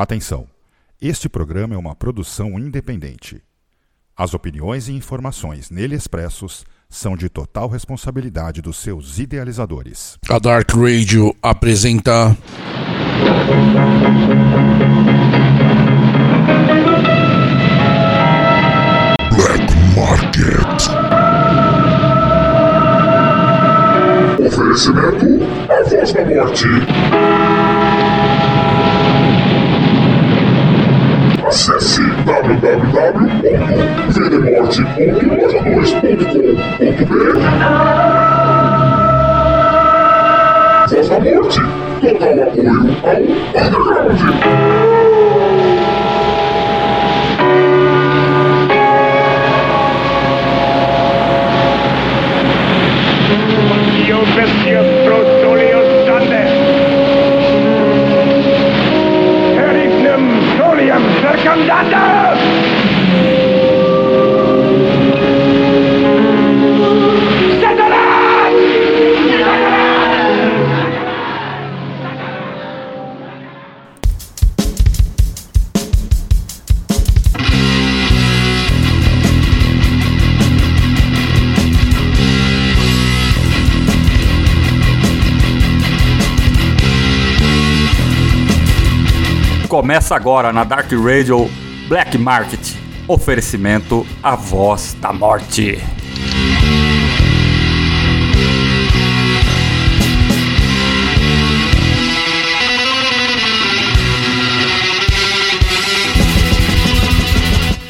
Atenção! Este programa é uma produção independente. As opiniões e informações nele expressos são de total responsabilidade dos seus idealizadores. A Dark Radio apresenta. Black Market. Oferecimento A Voz da Morte. Acesse www.vdemorte.loja2.com.br Voz da Morte. Total apoio ao Underground. Second down! Começa agora na Dark Radio Black Market. Oferecimento A Voz da Morte.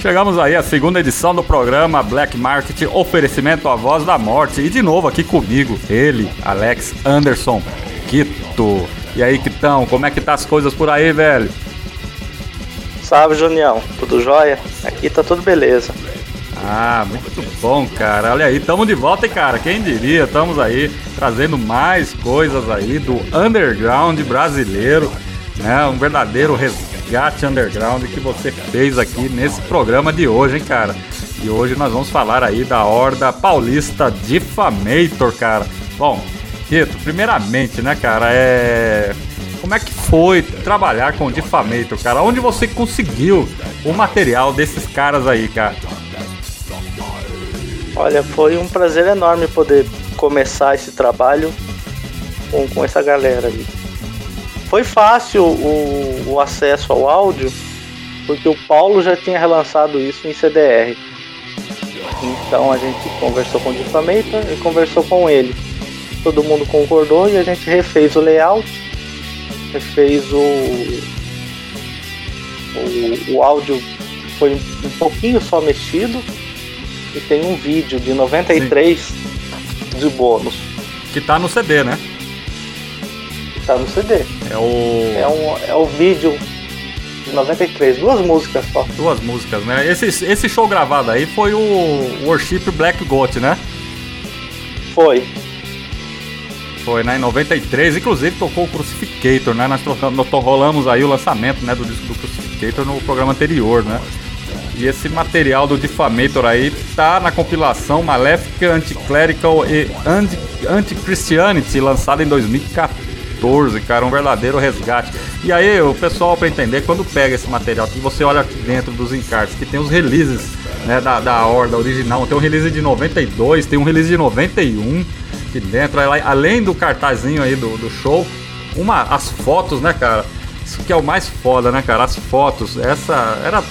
Chegamos aí à segunda edição do programa Black Market Oferecimento A Voz da Morte. E de novo aqui comigo, ele, Alex Anderson Quito. E aí, Quitão, como é que tá as coisas por aí, velho? Salve, Junião. Tudo jóia? Aqui tá tudo beleza. Ah, muito bom, cara. Olha aí, tamo de volta, hein, cara. Quem diria? Estamos aí trazendo mais coisas aí do underground brasileiro, né? Um verdadeiro resgate underground que você fez aqui nesse programa de hoje, hein, cara. E hoje nós vamos falar aí da Horda Paulista Diffamator, cara. Bom, Tito, primeiramente, né, cara, é como é que foi trabalhar com o Diffamator, cara? Onde você conseguiu o material desses caras aí, cara? Olha, foi um prazer enorme poder começar esse trabalho com, com essa galera ali. Foi fácil o, o acesso ao áudio, porque o Paulo já tinha relançado isso em CDR. Então a gente conversou com o Diffamator e conversou com ele. Todo mundo concordou e a gente refez o layout, refez o, o, o áudio foi um pouquinho só mexido e tem um vídeo de 93 de bônus Que tá no CD, né? que tá no CD. É o. É, um, é o vídeo de 93, duas músicas só. Duas músicas, né? Esse, esse show gravado aí foi o Worship Black Goat, né? Foi. Foi, né? Em 93, inclusive tocou o Crucificator, né? Nós, rolamos aí o lançamento né, do disco do Crucificator no programa anterior, né? E esse material do Diffamator aí tá na compilação Maléfica Anticlerical e Anti- Anti-Christianity, lançada em 2014, cara, um verdadeiro resgate. E aí, o pessoal, pra entender, quando pega esse material aqui, você olha aqui dentro dos encartes, que tem os releases né, da, da Horda original. Tem um release de 92, tem um release de 91 aqui dentro. Além do cartazinho aí do, do show, uma, as fotos, né, cara? Isso que é o mais foda, né, cara? As fotos. Essa era.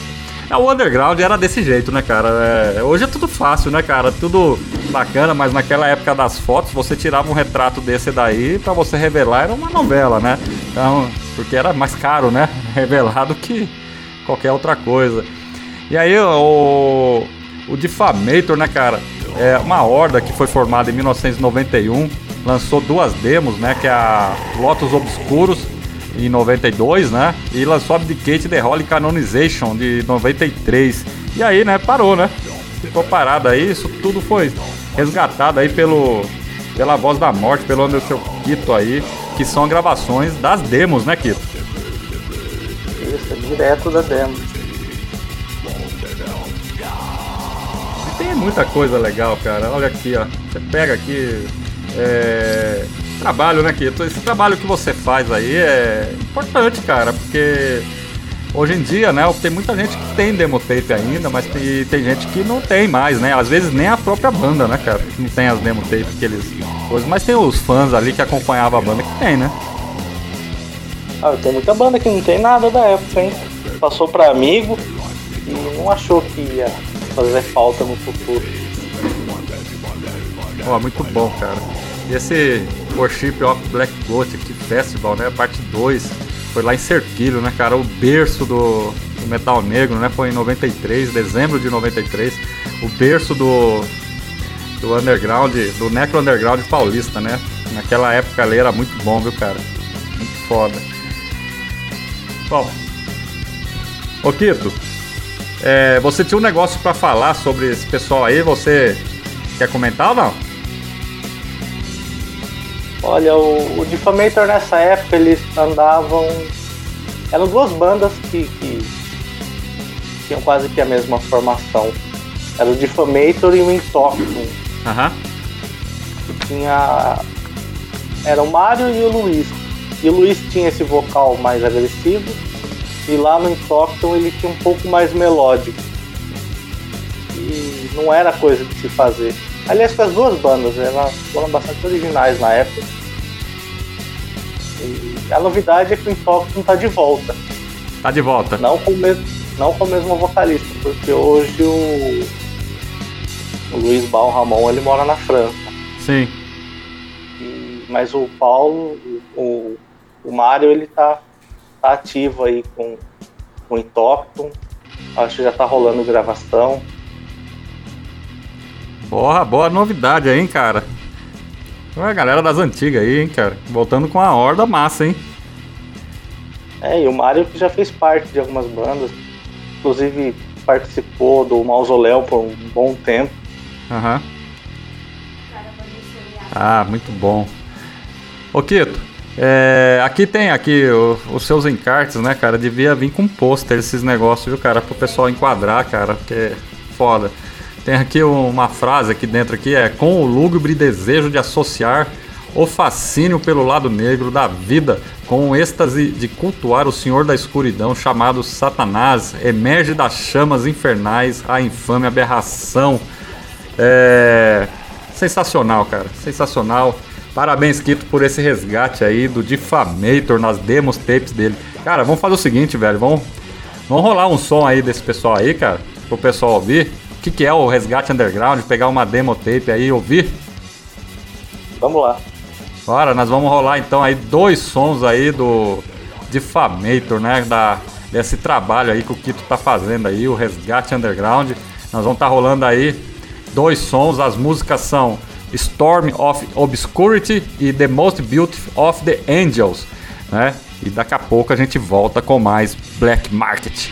É, o underground era desse jeito, né, cara? É, hoje é tudo fácil, né, cara? Tudo bacana, mas naquela época das fotos, você tirava um retrato desse daí pra você revelar, era uma novela, né? Então, porque era mais caro, né? Revelar do que qualquer outra coisa. E aí, o, o Diffamator, né, cara? É uma horda que foi formada em 1991, lançou duas demos, né? Que é a Lotus Obscuros em 92, né? E lançou Abdicate The Holy Canonization de 93. E aí, né, parou, né? Ficou parado aí, isso tudo foi resgatado aí pelo pela voz da morte, pelo Anderson Quito aí, que são gravações das demos, né, Quito? Isso, direto da demo. Muita coisa legal, cara. Olha aqui, ó. Você pega aqui. É... Trabalho, né, Quito? Esse trabalho que você faz aí é importante, cara, porque hoje em dia, né, tem muita gente que tem demo tape ainda, mas tem, tem gente que não tem mais, né? Às vezes nem a própria banda, né, cara? Não tem as demo tape que eles. Mas tem os fãs ali que acompanhavam a banda que tem, né? Ah, tem muita banda que não tem nada da época, hein? Passou pra amigo e não achou que ia fazer falta no futuro. Pô, muito bom, cara. E esse Worship of Black Gothic Festival, né? Parte 2, foi lá em Serquilho, né, cara? O berço do, do metal negro, né? Foi em 93, dezembro de 93. O berço do, do underground, do necro underground paulista, né? Naquela época ali era muito bom, viu, cara? Muito foda. Bom, ô Kito, é, você tinha um negócio pra falar sobre esse pessoal aí, você quer comentar ou não? Olha, o, o Defamator nessa época eles andavam. Eram duas bandas que, que tinham quase que a mesma formação. Era o Defamator e o Intoxion. Aham. que tinha. Era o Mário e o Luiz. E o Luiz tinha esse vocal mais agressivo. E lá no Intoxion ele tinha um pouco mais melódico. E não era coisa de se fazer. Aliás, com as duas bandas, elas foram bastante originais na época. E a novidade é que o Intoxion tá de volta. Tá de volta. Não com o mesmo, não com o mesmo vocalista, porque hoje o, o Luiz Bal Ramon ele mora na França. Sim. E- mas o Paulo, o, o Mário, ele tá, tá ativo aí com, com o Intoxion. Acho que já tá rolando gravação. Porra, boa novidade aí, hein, cara. A galera das antigas aí, hein, cara. Voltando com a horda massa, hein. É, e o Mário que já fez parte de algumas bandas. Inclusive participou do Mausoléu por um bom tempo. Aham. Ah, muito bom. Ô, Kito, é, aqui tem aqui o- os seus encartes, né, cara? Devia vir com pôster esses negócios, viu, cara? Pro pessoal enquadrar, cara, porque é foda. Tem aqui uma frase aqui dentro aqui, é com o lúgubre desejo de associar o fascínio pelo lado negro da vida com o êxtase de cultuar o senhor da escuridão chamado Satanás, emerge das chamas infernais a infame aberração. É... Sensacional, cara. Sensacional. Parabéns, Kito, por esse resgate aí do Defamator nas demos tapes dele. Cara, vamos fazer o seguinte, velho. Vamos, vamos rolar um som aí desse pessoal aí, cara, pro pessoal ouvir. O que, que é o resgate underground? Pegar uma demo tape aí e ouvir? Vamos lá. Bora, nós vamos rolar então aí dois sons aí do Defamator, né? Da, desse trabalho aí que o Kito tá fazendo aí, o Resgate Underground. Nós vamos estar rolando aí dois sons, as músicas são Storm of Obscurity e The Most Beautiful of the Angels, né? E daqui a pouco a gente volta com mais Black Market.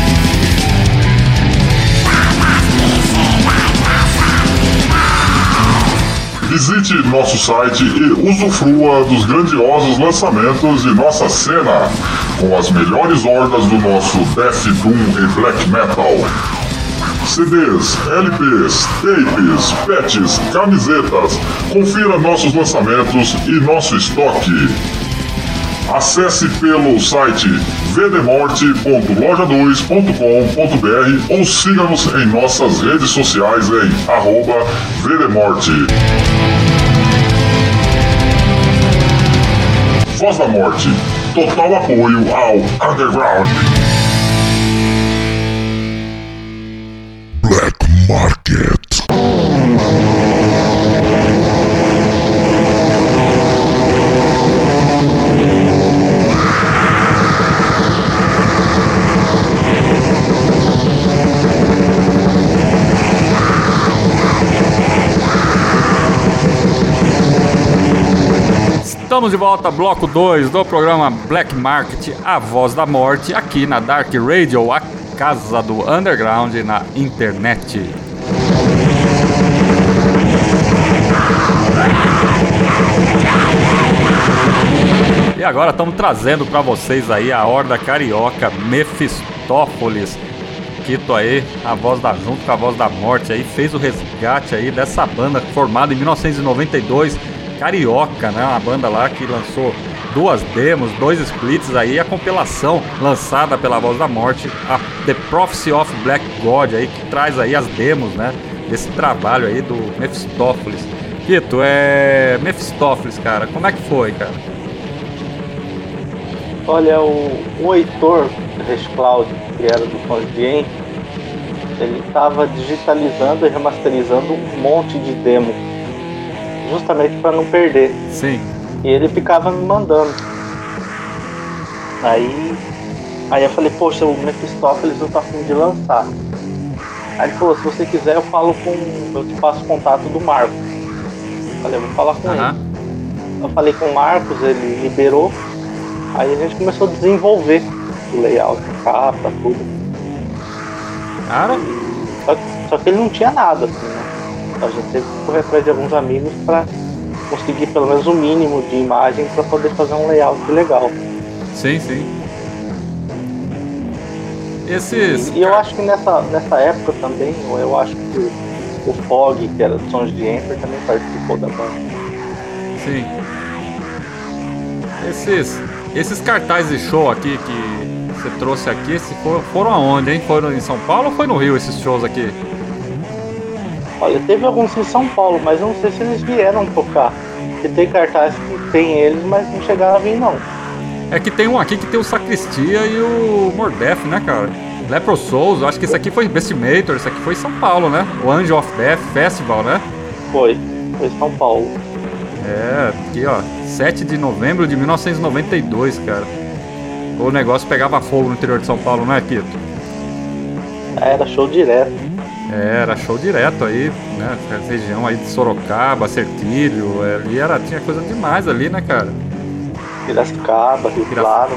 Visite nosso site e usufrua dos grandiosos lançamentos de nossa cena, com as melhores hordas do nosso Death Doom e Black Metal. CDs, LPs, tapes, patches, camisetas. Confira nossos lançamentos e nosso estoque. Acesse pelo site vdemorte.loja2.com.br ou siga-nos em nossas redes sociais em arroba vdemorte. Voz da Morte. Total apoio ao Underground. Estamos de volta, bloco 2 do programa Black Market, A Voz da Morte, aqui na Dark Radio, a casa do underground na internet. E agora estamos trazendo para vocês aí a horda carioca Mephistófeles. Quito aí, a voz da junto com a voz da morte aí, fez o resgate aí dessa banda formada em 1992, carioca, né? Uma banda lá que lançou duas demos, dois splits aí, a compilação lançada pela voz da morte, a The Prophecy of Black God aí, que traz aí as demos, né? Desse trabalho aí do Mephistófeles. Quito, é. Mephistófeles, cara, como é que foi, cara? Olha, o, o Heitor Reis Cláudio, que era do Fondien, ele estava digitalizando e remasterizando um monte de demo, justamente para não perder. Sim. E ele ficava me mandando. Aí, aí eu falei, poxa, o Mephistófeles não tá afim de lançar. Aí ele falou, se você quiser eu falo com. eu te passo o contato do Marcos. Eu falei, eu vou falar com ele. Eu falei com o Marcos, ele liberou. Aí a gente começou a desenvolver o layout, a capa, tudo. Cara, Só que, só que ele não tinha nada, assim, né? A gente teve que correr atrás de alguns amigos para conseguir pelo menos o mínimo de imagem para poder fazer um layout legal. sim, sim. Esses. E, e eu acho que nessa, nessa época também, eu- eu acho que o, Fog, que era do Sons de Emperor, também participou da banda. Sim. Esses, esses cartazes de show aqui que você trouxe aqui, se for, foram aonde, hein? Foram em São Paulo ou foi no Rio esses shows aqui? Olha, teve alguns em São Paulo, mas eu não sei se eles vieram tocar. Porque tem cartazes que tem eles, mas não chegaram a vir não. É que tem um aqui que tem o Sacristia e o Mordef, né, cara? Lepro Souls, acho que esse aqui foi Bestimator, esse aqui foi em São Paulo, né? O Angel of Death Festival, né? Foi, foi São Paulo. É, aqui ó, 7 de novembro de 1992, cara. O negócio pegava fogo no interior de São Paulo, não é, Quito? Era show direto. É, era show direto aí, né? Essa região aí de Sorocaba, Sertilho, ali era, tinha coisa demais ali, né, cara? Piracicaba, Rio Pirac- Claro.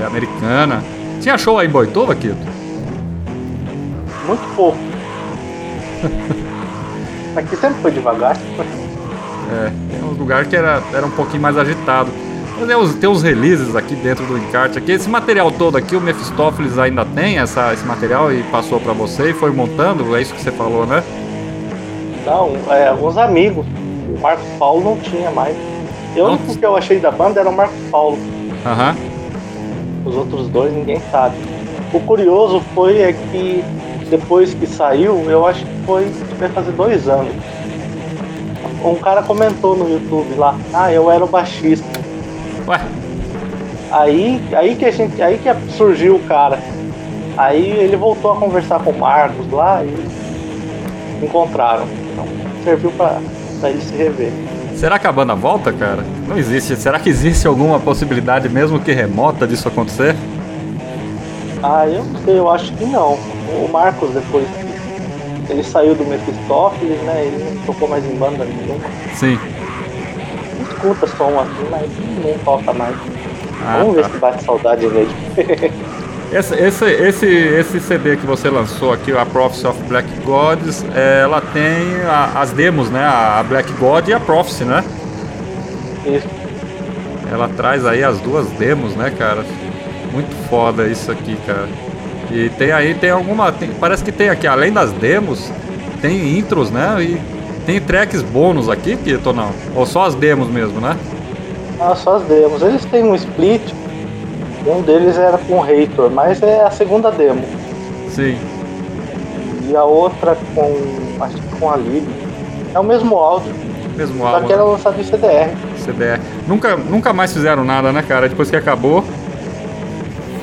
É, americana. Tinha show aí em Boituva, Quito? Muito pouco. Aqui sempre foi devagar. É, tem uns lugares que era, era um pouquinho mais agitado. Mas tem uns, tem uns releases aqui dentro do encarte. Aqui. Esse material todo aqui, o Mephistófeles ainda tem essa, esse material e passou pra você e foi montando, é isso que você falou, né? Não, é, alguns amigos. O Marcos Paulo não tinha mais. Eu, o único que eu achei da banda era o Marcos Paulo. Aham. Os outros dois ninguém sabe. O curioso foi é que depois que saiu, eu acho que foi vai fazer dois anos. Um cara comentou no YouTube lá, ah, eu era o baixista. Ué, Aí, aí que a gente, aí que surgiu o cara. Aí ele voltou a conversar com o Marcos lá e encontraram. Então serviu pra Pra ele se rever. Será que a banda volta, cara? Não existe. Será que existe alguma possibilidade, mesmo que remota, disso acontecer? Ah, eu não sei, eu acho que não. O Marcos, depois que ele saiu do Mephistófeles, né? Ele não tocou mais em banda nenhuma. Sim. Escuta som assim, mas não toca mais. Ah, Vamos tá. ver se bate saudade dele. Esse, esse, esse, esse CD que você lançou aqui, a Prophecy of Black Gods, é, ela tem a- as demos, né? A Black God e a Prophecy, né? Isso. Ela traz aí as duas demos, né, cara? Muito foda isso aqui, cara. E tem aí, tem alguma. tem- parece que tem aqui, além das demos, tem intros, né? E tem tracks bônus aqui, Kito, ou não? Ou só as demos mesmo, né? Ah, só as demos. Eles têm um split. Um deles era com o Hater, mas é a segunda demo. Sim. E a outra com. acho que com a Lib. É o mesmo áudio, Mesmo só álbum. que era né? lançado em CDR. CDR. Nunca, nunca mais fizeram nada, né, cara? Depois que acabou,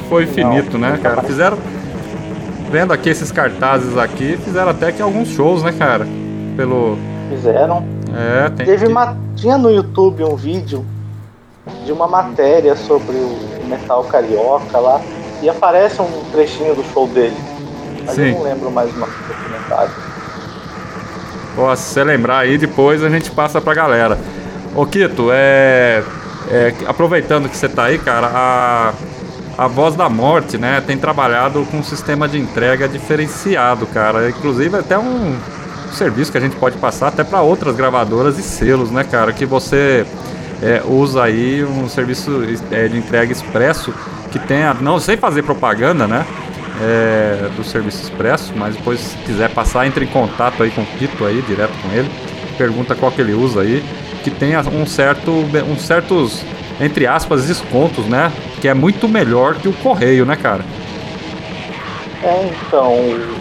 foi finito, né, nunca cara? mais. Fizeram. Vendo aqui esses cartazes aqui, fizeram até que alguns shows, né, cara? Pelo. Fizeram. É, tem. Teve que- uma. Tinha no YouTube um vídeo de uma matéria sobre o metal carioca lá. E aparece um trechinho do show dele. Mas Sim. eu não lembro mais o nome do documentário. Ó, se você lembrar aí, depois a gente passa pra galera. Ô Kito, é, é, Aproveitando que você tá aí, cara, a, a Voz da Morte, né, tem trabalhado com um sistema de entrega diferenciado, cara. Inclusive até um serviço que a gente pode passar até para outras gravadoras e selos, né, cara? Que você é, usa aí um serviço é, de entrega expresso que tenha, não sem fazer propaganda, né? é, do serviço expresso, mas depois se quiser passar, entre em contato aí com o Tito aí, direto com ele, pergunta qual que ele usa aí, que tenha um certo, um certos, entre aspas, descontos, né? Que é muito melhor que o correio, né, cara? É, então.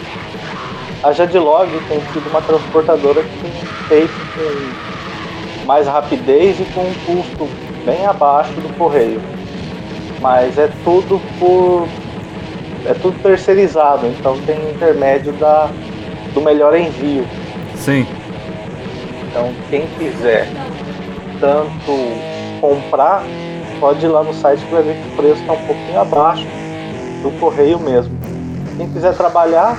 A Jadlog tem sido uma transportadora que tem feito com mais rapidez e com um custo bem abaixo do correio. Mas é tudo por. É tudo terceirizado, então tem intermédio da, do melhor envio. Sim, Então quem quiser tanto comprar, pode ir lá no site que vai ver que o preço está um pouquinho abaixo do correio mesmo. Quem quiser trabalhar,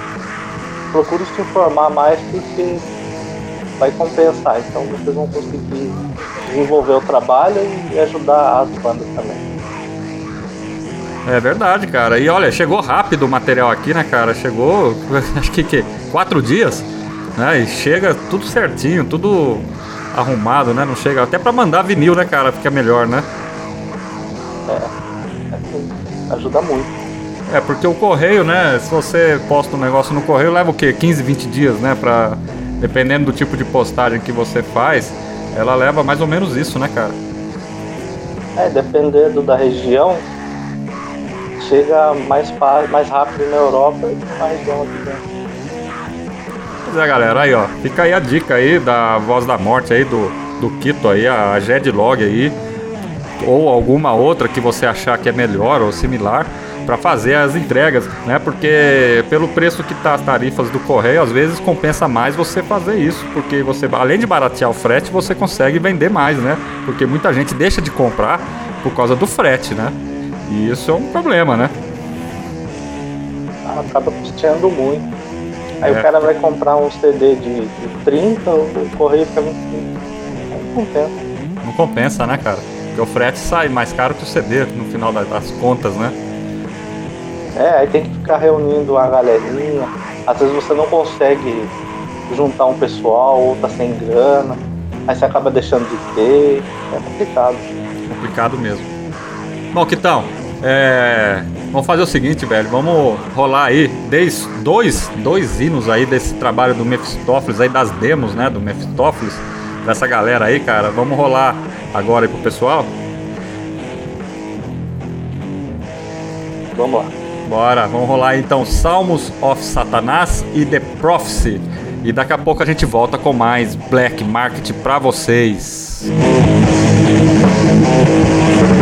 procure se informar mais porque vai compensar. Então vocês vão conseguir desenvolver o trabalho e ajudar as bandas também. é verdade, cara. E olha, chegou rápido o material aqui, né, cara? Chegou, acho que, que quatro dias, né? E chega tudo certinho, tudo arrumado, né? Não chega até pra mandar vinil, né, cara? Fica melhor, né? Assim, ajuda muito. É, porque o correio, né? Se você posta um negócio no correio, leva o quê? 15, 20 dias, né? Pra, dependendo do tipo de postagem que você faz, ela leva mais ou menos isso, né, cara? É, dependendo da região, chega mais, mais rápido na Europa e mais longe dentro. Pois é, galera, aí, ó. Fica aí a dica aí da Voz da Morte aí, do, do Kito aí, a Jedlog aí. Ou alguma outra que você achar que é melhor ou similar para fazer as entregas, né? Porque pelo preço que tá as tarifas do correio, às vezes compensa mais você fazer isso, porque você, além de baratear o frete, você consegue vender mais, né? Porque muita gente deixa de comprar por causa do frete, né? E isso é um problema, né? acaba custeando muito. Aí É. o cara vai comprar um CD de, de 30, o correio fica 25. Não compensa. Não compensa, né, cara? Porque o frete sai mais caro que o CD no final das, das contas, né? É, aí tem que ficar reunindo a galerinha. Às vezes você não consegue juntar um pessoal, ou tá sem grana. Aí você acaba deixando de ter. É complicado. Complicado mesmo. Bom, Kitão, é... vamos fazer o seguinte, velho. Vamos rolar aí dez, dois, dois hinos aí desse trabalho do Mephistófeles, aí das demos, né, do Mephistófeles, dessa galera aí, cara. Vamos rolar agora aí pro pessoal? Vamos lá. Bora, vamos rolar então Salmos of Satanás e The Prophecy. E daqui a pouco a gente volta com mais Black Market pra vocês. Próximo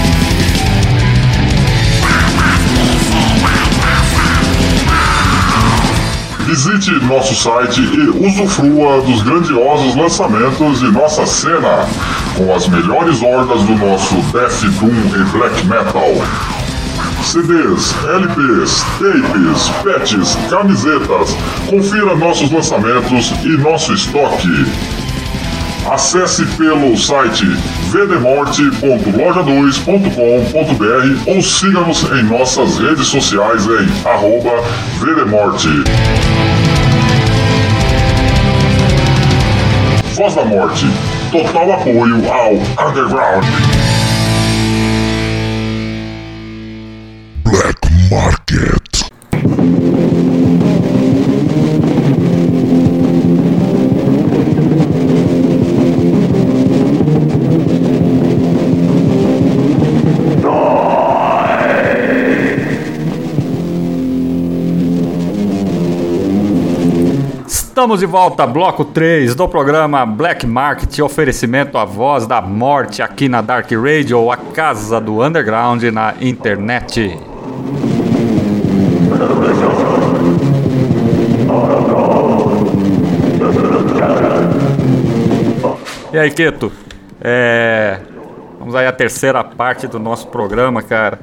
Visite nosso site e usufrua dos grandiosos lançamentos de nossa cena, com as melhores hordas do nosso Death Doom e Black Metal. CDs, LPs, tapes, patches, camisetas. Confira nossos lançamentos e nosso estoque. Acesse pelo site vdemorte.loja2.com.br ou siga-nos em nossas redes sociais em arroba vdemorte. Voz da Morte. Total apoio ao Underground. Estamos de volta, bloco 3 do programa Black Market, oferecimento à voz da morte aqui na Dark Radio, a casa do underground na internet. E aí, Queto? É... Vamos aí à terceira parte do nosso programa, cara.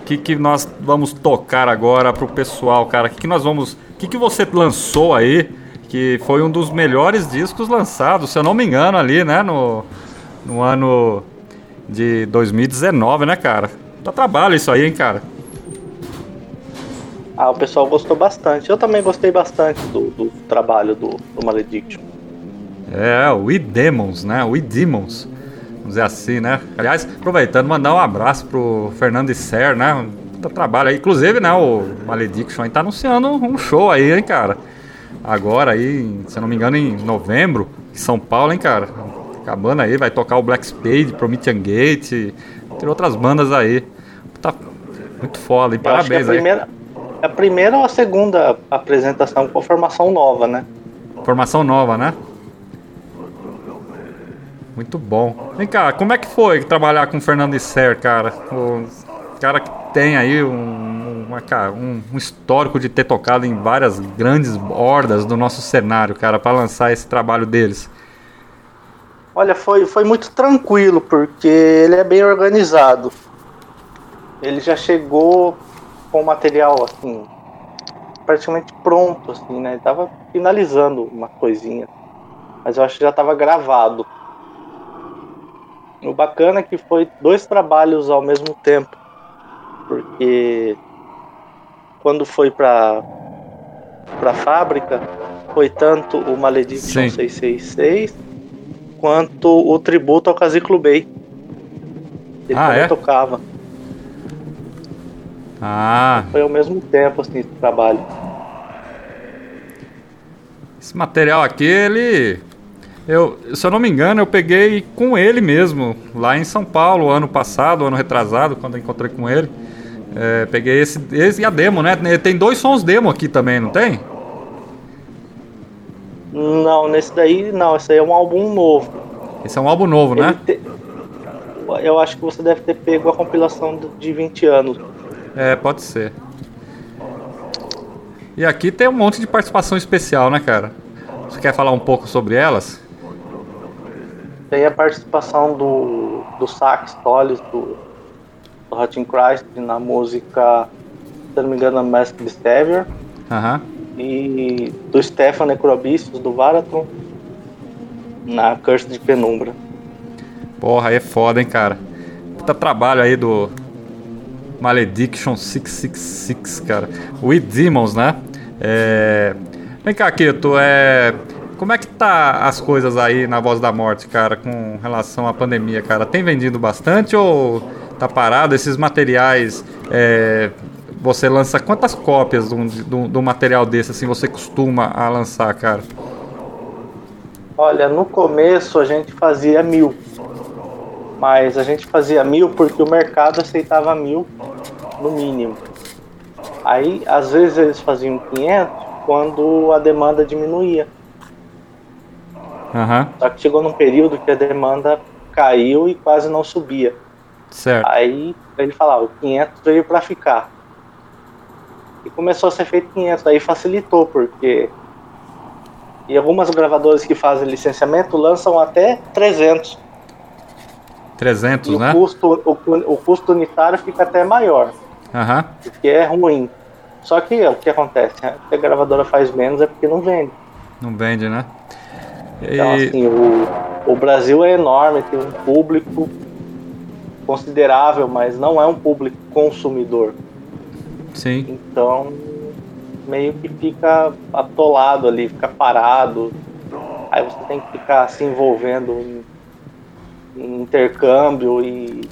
O que, que nós vamos tocar agora pro pessoal, cara? O que, que nós vamos. O que, que você lançou aí? Que foi um dos melhores discos lançados, se eu não me engano, ali, né? No, no ano de 2019, né, cara? Dá trabalho isso aí, hein, cara? Ah, o pessoal gostou bastante. Eu também gostei bastante do, do trabalho do, do Malediction. É, o We Demons, né? We Demons. Vamos dizer assim, né? Aliás, aproveitando, mandar um abraço pro Fernando Isser, né? Puta trabalho aí. Inclusive, né, o Malediction aí tá anunciando um show aí, hein, cara? Agora aí, se eu não me engano, em novembro, em São Paulo, hein, cara? Acabando aí, vai tocar o Black Spade, Promethean Gate, tem outras bandas aí. Tá muito foda, é Parabéns a aí. primeira, a primeira ou a segunda apresentação com formação nova, né? Formação nova, né? Muito bom. Vem cá, como é que foi trabalhar com o Fernando Isser, cara? O cara que tem aí um, uma um- um histórico de ter tocado em várias grandes hordas do nosso cenário, cara, para lançar esse trabalho deles. Olha, foi, foi muito tranquilo, porque ele é bem organizado. Ele já chegou com o material, assim, praticamente pronto, assim, né? Ele tava finalizando uma coisinha. Mas eu acho que já tava gravado. O bacana é que foi dois trabalhos ao mesmo tempo. Porque quando foi pra, pra fábrica, foi tanto o Malediction Sim. 666 quanto o tributo ao Casiclo Bay. Ele Ah, é? tocava. Ah, Foi ao mesmo tempo, assim, esse trabalho. esse material aqui, ele. Eu, se eu não me engano, eu peguei com ele mesmo, lá em São Paulo, ano passado, ano retrasado, quando eu encontrei com ele. É, peguei esse, esse e a demo, né? Tem dois sons demo aqui também, não tem? Não, nesse daí, não. Esse aí é um álbum novo. Esse é um álbum novo, né? Ele te- Eu acho que você deve ter pego a compilação de 20 anos. É, pode ser. E aqui tem um monte de participação especial, né, cara? Você quer falar um pouco sobre elas? Tem a participação do, do Sax Tolles, do, do Hutching Christ, na música, se não me engano, Masked Savior. Aham. E do Stefan Necrobicius, do Varatron, na Curse de Penumbra. Porra, aí é foda, hein, cara. Puta trabalho aí do Malediction 666, cara. We Demons, né? É... Vem cá, Keto, é... Como é que tá as coisas aí na Voz da Morte, cara, com relação à pandemia, cara? Tem vendido bastante ou tá parado? Esses materiais é, você lança quantas cópias do, do, do material desse assim você costuma a lançar, cara? Olha, no começo a gente fazia mil. Mas a gente fazia mil porque o mercado aceitava mil no mínimo. Aí, às vezes, eles faziam 500 quando a demanda diminuía. Aham, Só que chegou num período que a demanda caiu e quase não subia. Certo. Aí ele falava, o 500 veio para ficar. E começou a ser feito 500, aí facilitou, porque e algumas gravadoras que fazem licenciamento lançam até 300. 300, E né? o, custo, o, o custo unitário fica até maior, Aham, o que é ruim. Só que o que acontece? Se a gravadora faz menos é porque não vende. não vende, né? Então, E- assim, o, o Brasil é enorme, tem um público considerável, mas não é um público consumidor. sim, Então, meio que fica atolado ali, fica parado. Aí você tem que ficar se envolvendo em, em intercâmbio e,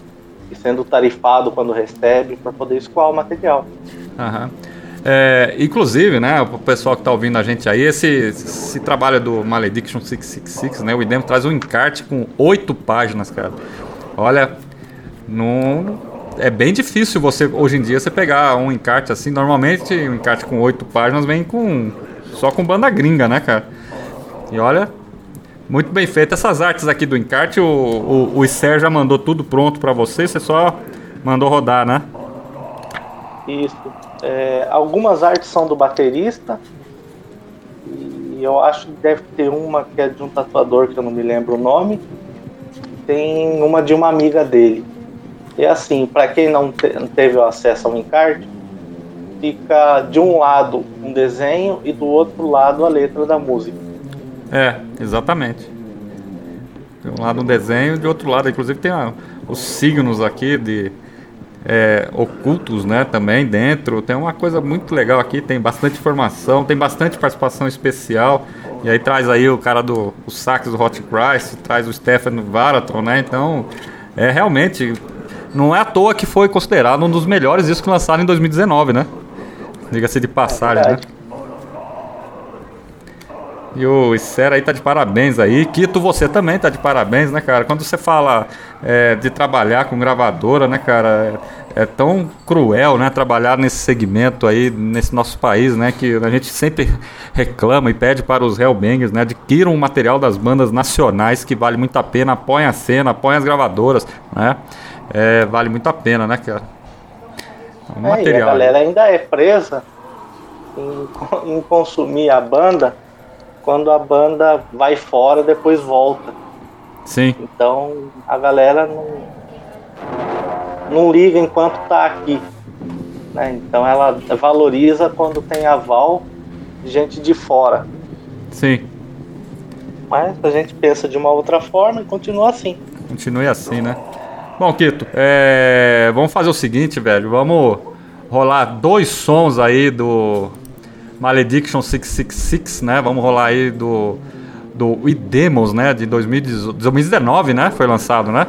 e sendo tarifado quando recebe para poder escoar o material. Aham. É, inclusive, né, o pessoal que tá ouvindo a gente aí, esse, esse trabalho do Malediction 666, né, o IDEM traz um encarte com oito páginas, cara. Olha, não, é bem difícil você, hoje em dia, você pegar um encarte assim. Normalmente, um encarte com oito páginas vem com só com banda gringa, né, cara? E olha, muito bem feito. Essas artes aqui do encarte, o, o, o já mandou tudo pronto pra você, você só mandou rodar, né? Isso. É, algumas artes são do baterista. E eu acho que deve ter uma que é de um tatuador que eu não me lembro o nome. Tem uma de uma amiga dele. E assim, para quem não, te- não teve acesso ao encarte, fica de um lado um desenho e do outro lado a letra da música. É, exatamente. De um lado um desenho, de outro lado, inclusive tem a- os signos aqui de é, ocultos, né? Também dentro. Tem uma coisa muito legal aqui, tem bastante informação, tem bastante participação especial. E aí traz aí o cara do o sax do Hot Christ, traz o Stefan Varatron, né? Então, é realmente. Não é à toa que foi considerado um dos melhores discos lançados em 2019, né? Diga-se de passagem, né? verdade. E o Isera aí tá de parabéns aí. Quito, você também tá de parabéns, né, cara? Quando você fala é, de trabalhar com gravadora, né, cara? É, é tão cruel, né? Trabalhar nesse segmento aí, nesse nosso país, né? Que a gente sempre reclama e pede para os Hellbangers, né? Adquiram o material das bandas nacionais que vale muito a pena. Apoiem a cena, apoiem as gravadoras, né? É, vale muito a pena, né, cara? É um É, e a material. galera ainda é presa em, em consumir a banda quando a banda vai fora depois volta. Sim, Então a galera não, não liga enquanto tá aqui. né? Então ela valoriza quando tem aval de gente de fora. sim. Mas a gente pensa de uma outra forma e continua assim. Continue assim, né? Bom, Quito, é, vamos fazer o seguinte, velho. Vamos rolar dois sons aí do Malediction 666, né? Vamos rolar aí do do We Demos, né? De 2018 2019, né? Foi lançado, né?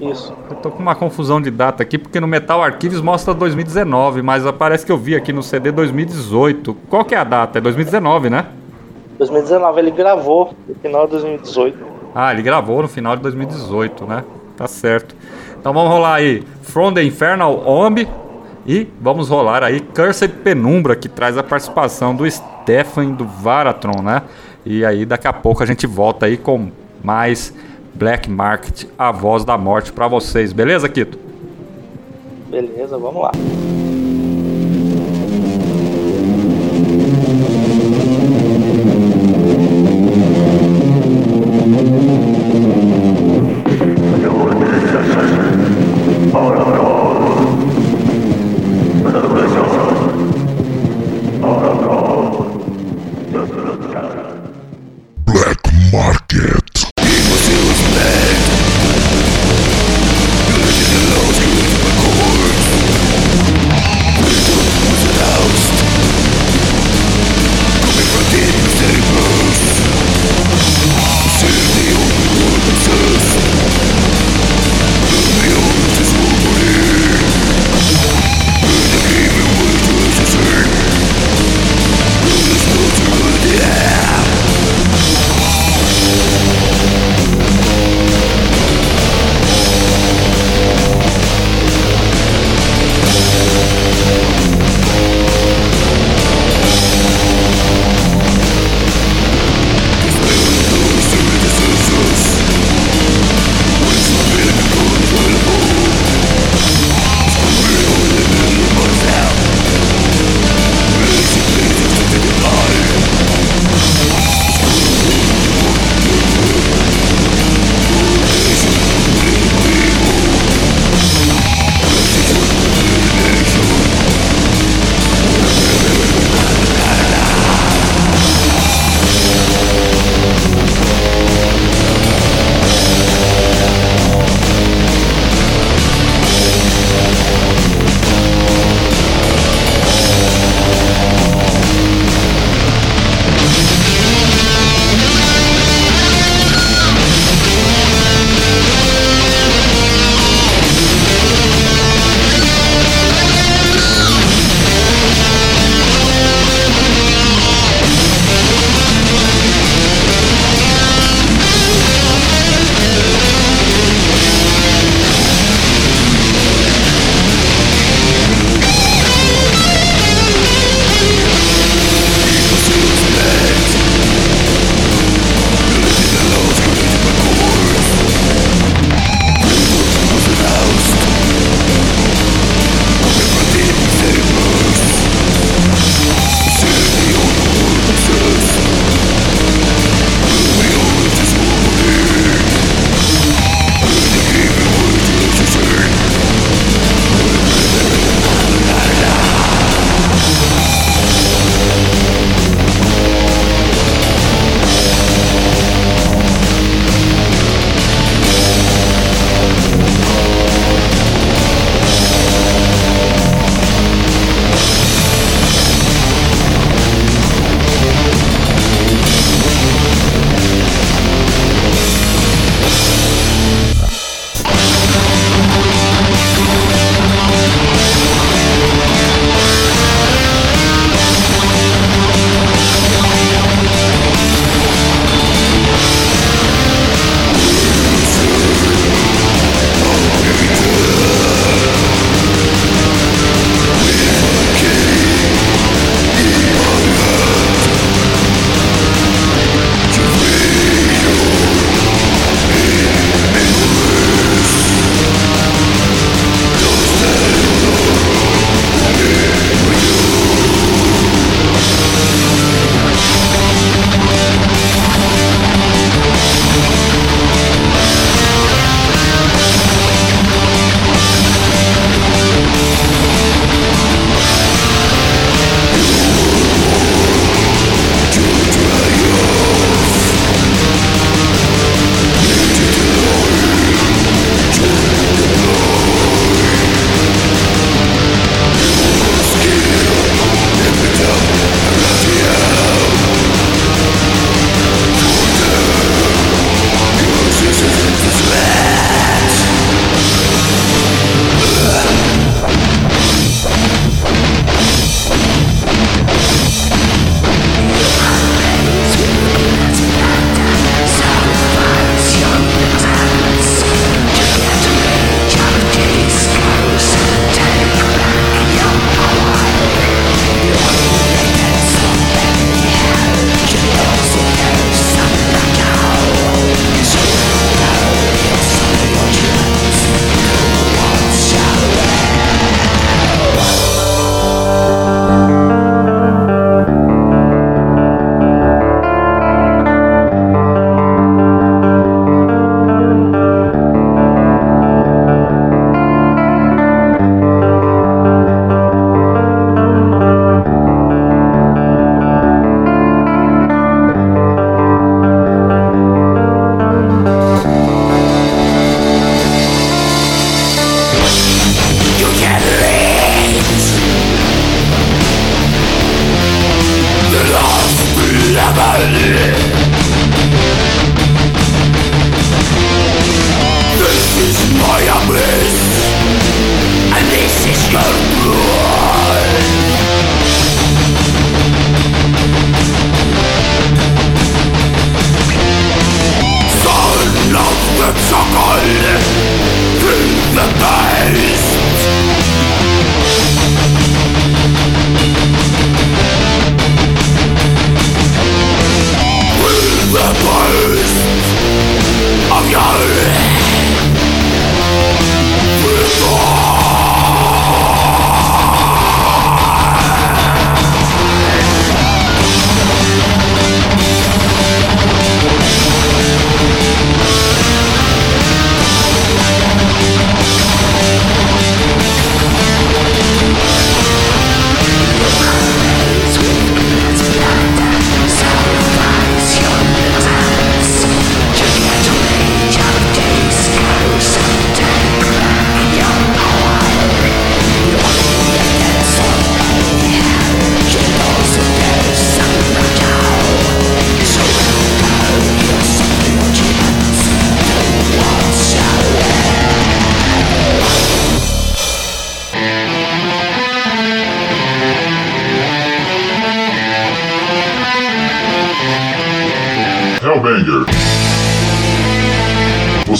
Isso. Eu tô com uma confusão de data aqui, porque no Metal Archives mostra 2019, mas parece que eu vi aqui no CD 2018. Qual que é a data? É 2019, né? 2019 ele gravou no final de 2018. Ah, ele gravou no final de 2018, né? Tá certo. Então vamos rolar aí From the Infernal Omb e vamos rolar aí Cursed Penumbra, que traz a participação do Stefan do Varatron, né? E aí daqui a pouco a gente volta aí com mais Black Market, a voz da morte pra vocês, beleza, Kito? Beleza, vamos lá. through the pain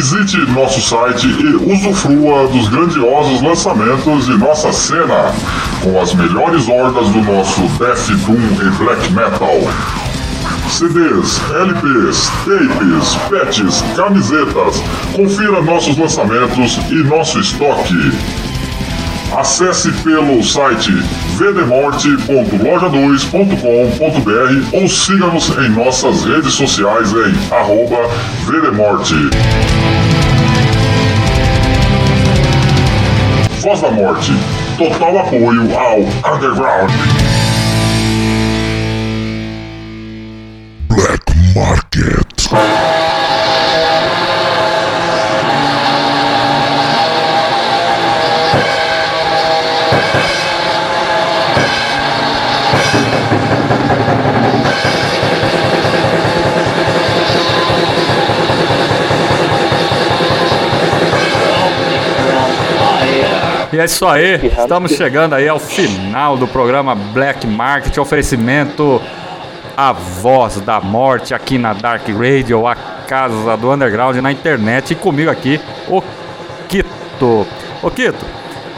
Visite nosso site e usufrua dos grandiosos lançamentos de nossa cena, com as melhores hordas do nosso Death Doom e Black Metal. CDs, LPs, tapes, patches, camisetas. Confira nossos lançamentos e nosso estoque. Acesse pelo site vdemorte.loja2.com.br ou siga-nos em nossas redes sociais em arroba vdemorte. Voz da Morte. Total apoio ao Underground. É isso aí, estamos chegando aí ao final do programa Black Market, oferecimento A Voz da Morte aqui na Dark Radio, a casa do underground na internet e comigo aqui, o Quito. Ô Quito,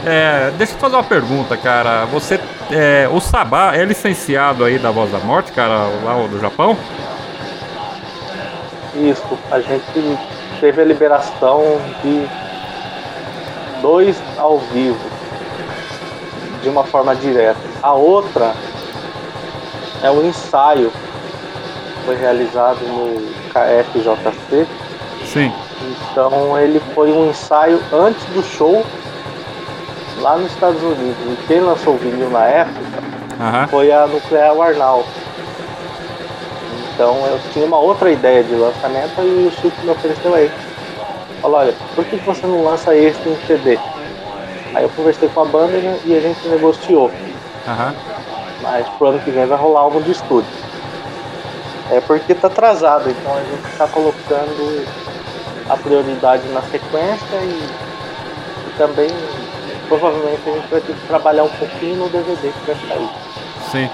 é, deixa eu te fazer uma pergunta, cara. Você, é, o Sabá é licenciado aí da Voz da Morte, cara, lá do Japão? Isso, a gente teve a liberação de dois ao vivo, de uma forma direta. A outra é o ensaio, foi realizado no KFJC. Sim. Então ele foi um ensaio antes do show lá nos Estados Unidos. E quem lançou o vinil na época foi a Nuclear Warnal. Então eu tinha uma outra ideia de lançamento e o Chico me ofereceu aí. Falou, olha, por que você não lança esse em CD? Aí eu conversei com a banda e e a gente negociou. Aham. Mas pro ano que vem vai rolar álbum de estúdio. É porque tá atrasado, então a gente tá colocando a prioridade na sequência e, e também provavelmente a gente vai ter que trabalhar um pouquinho no DVD que vai sair. Sim.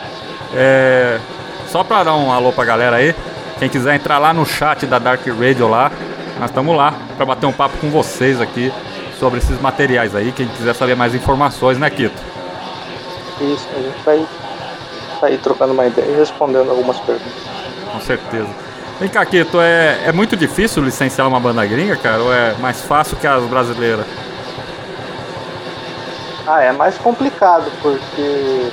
É, só pra dar um alô pra galera aí, quem quiser entrar lá no chat da Dark Radio lá, nós estamos lá pra bater um papo com vocês aqui sobre esses materiais aí. Quem quiser saber mais informações, né, Quito? Isso, a gente vai sair trocando uma ideia e respondendo algumas perguntas. Com certeza. Vem cá, Quito, é, é muito difícil licenciar uma banda gringa, cara? Ou é mais fácil que as brasileiras? Ah, é mais complicado porque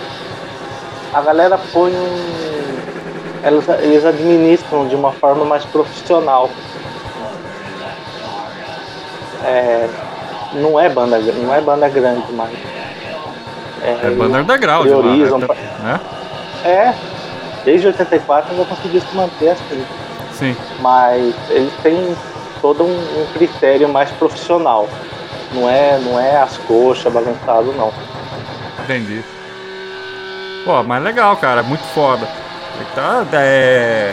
a galera põe um, eles, eles administram de uma forma mais profissional. É, não é banda, não é banda grande, mas É banda underground, priorizam lá, pra- né? é, desde 84 ainda conseguiu se manter assim. Sim. mas eles têm todo um, um critério mais profissional. Não é, não é as coxas balançado não. Entendi. Pô, mas legal, cara, muito foda. Tá, é...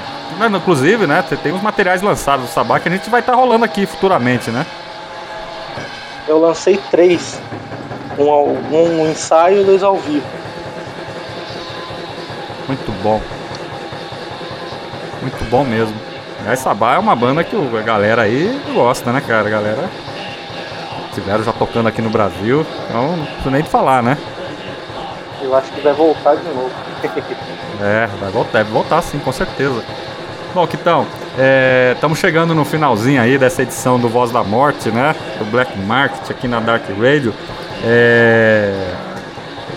Inclusive, né, você tem uns materiais lançados do Sabá que a gente vai estar rolando aqui futuramente, né? Eu lancei três, um, ao- um ensaio e dois ao vivo. Muito bom. Muito bom mesmo. Aliás, Sabá é uma banda que a galera aí gosta, né, cara? A galera tiveram já tocando aqui no Brasil, então não preciso nem falar, né? Eu acho que vai voltar de novo. É, vai voltar, deve voltar sim, com certeza. Bom, Kitão, estamos chegando no finalzinho aí dessa edição do Voz da Morte, né? Do Black Market aqui na Dark Radio. É,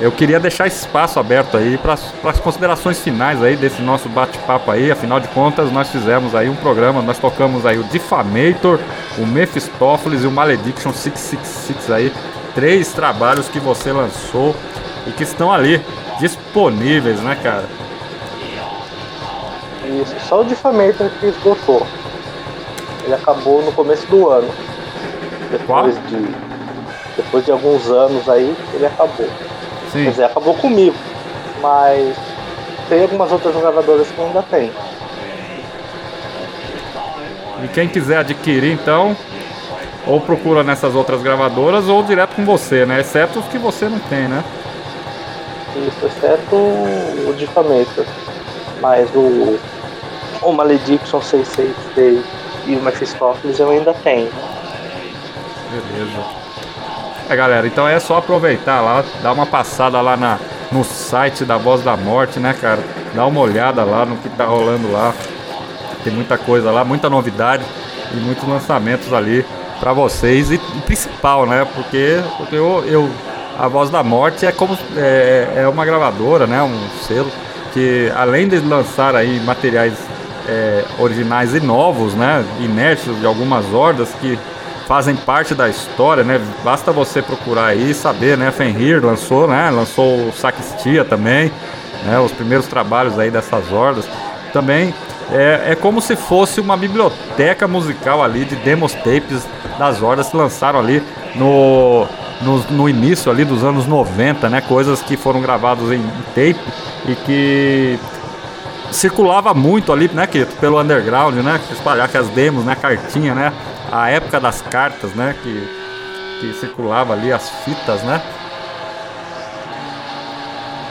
eu queria deixar espaço aberto aí para as considerações finais aí desse nosso bate-papo aí. Afinal de contas, nós fizemos aí um programa, nós tocamos aí o Defamator, o Mephistopheles e o Malediction 666 aí. Três trabalhos que você lançou e que estão ali disponíveis, né, cara? Isso, só o Defamator que esgotou. Ele acabou no começo do ano. Depois de, depois de alguns anos aí, ele acabou. Quer Sim. dizer, acabou comigo. Mas tem algumas outras gravadoras que ainda tem. E quem quiser adquirir, então, ou procura nessas outras gravadoras ou direto com você, né? Exceto os que você não tem, né? Isso, exceto o Defamator. Mas o, o Malediction 666 e o Mephistopheles eu ainda tenho. Beleza. É, galera, então é só aproveitar lá, dar uma passada lá na, no site da Voz da Morte, né, cara? Dá uma olhada lá no que tá rolando lá. Tem muita coisa lá, muita novidade e muitos lançamentos ali pra vocês. E, e principal, né? Porque, porque eu, eu- a Voz da Morte é como é, é uma gravadora, né? Um selo que além de lançar aí materiais é, originais e novos, né? Inéditos de algumas hordas que fazem parte da história, né? Basta você procurar aí e saber, né? Fenrir lançou, né? Lançou o Saquistia também, né? Os primeiros trabalhos aí dessas hordas. Também é, é como se fosse uma biblioteca musical ali de demos tapes das hordas que lançaram ali no, no, no início ali dos anos 90, né? Coisas que foram gravadas em tape e que circulava muito ali, né, que pelo underground, né, espalhar que as demos, né, cartinha, né, a época das cartas, né, que, que circulava ali as fitas, né,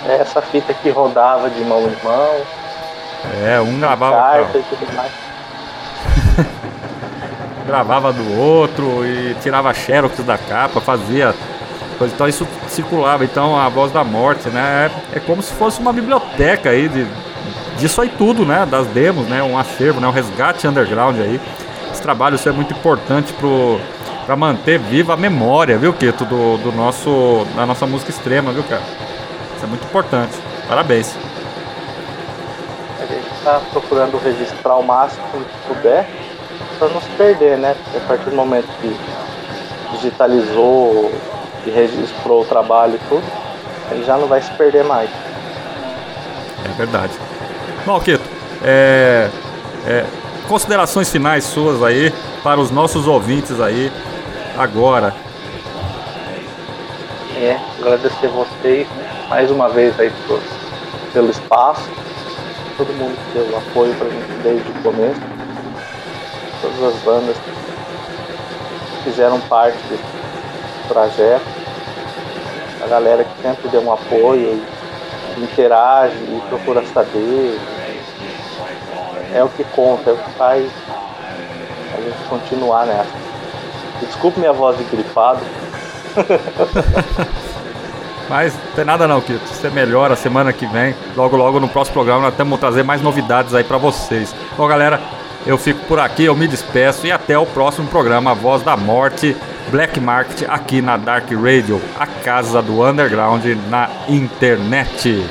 É essa fita que rodava de mão em mão, é, um gravava, carta e tudo mais. gravava do outro e tirava xerox da capa, fazia coisa, então isso circulava, então a voz da morte, né, é, é como se fosse uma biblioteca aí de, disso aí tudo, né, das demos, né, um acervo, né, um resgate underground aí, esse trabalho isso é muito importante pro para manter viva a memória, viu, Queto, do, do nosso da nossa música extrema, viu, cara? Isso é muito importante. Parabéns. A gente está procurando registrar o máximo que puder para não se perder, né? Porque a partir do momento que digitalizou e registrou o trabalho e tudo, ele já não vai se perder mais. É verdade. Bom, Queto, é, é, considerações finais suas aí para os nossos ouvintes aí agora. É, agradecer vocês mais uma vez aí por, pelo espaço, todo mundo que deu apoio pra gente desde o começo, todas as bandas que fizeram parte desse trajeto, a galera que sempre deu um apoio interage e procura saber. É o que conta, é o que faz a gente continuar nessa. Desculpe minha voz de gripado. Mas não tem nada não, Quito. Você melhora semana que vem. Logo, logo no próximo programa nós temos trazer mais novidades aí pra vocês. Bom, galera, eu fico por aqui, eu me despeço e até o próximo programa, A Voz da Morte, Black Market, aqui na Dark Radio, a casa do underground na internet.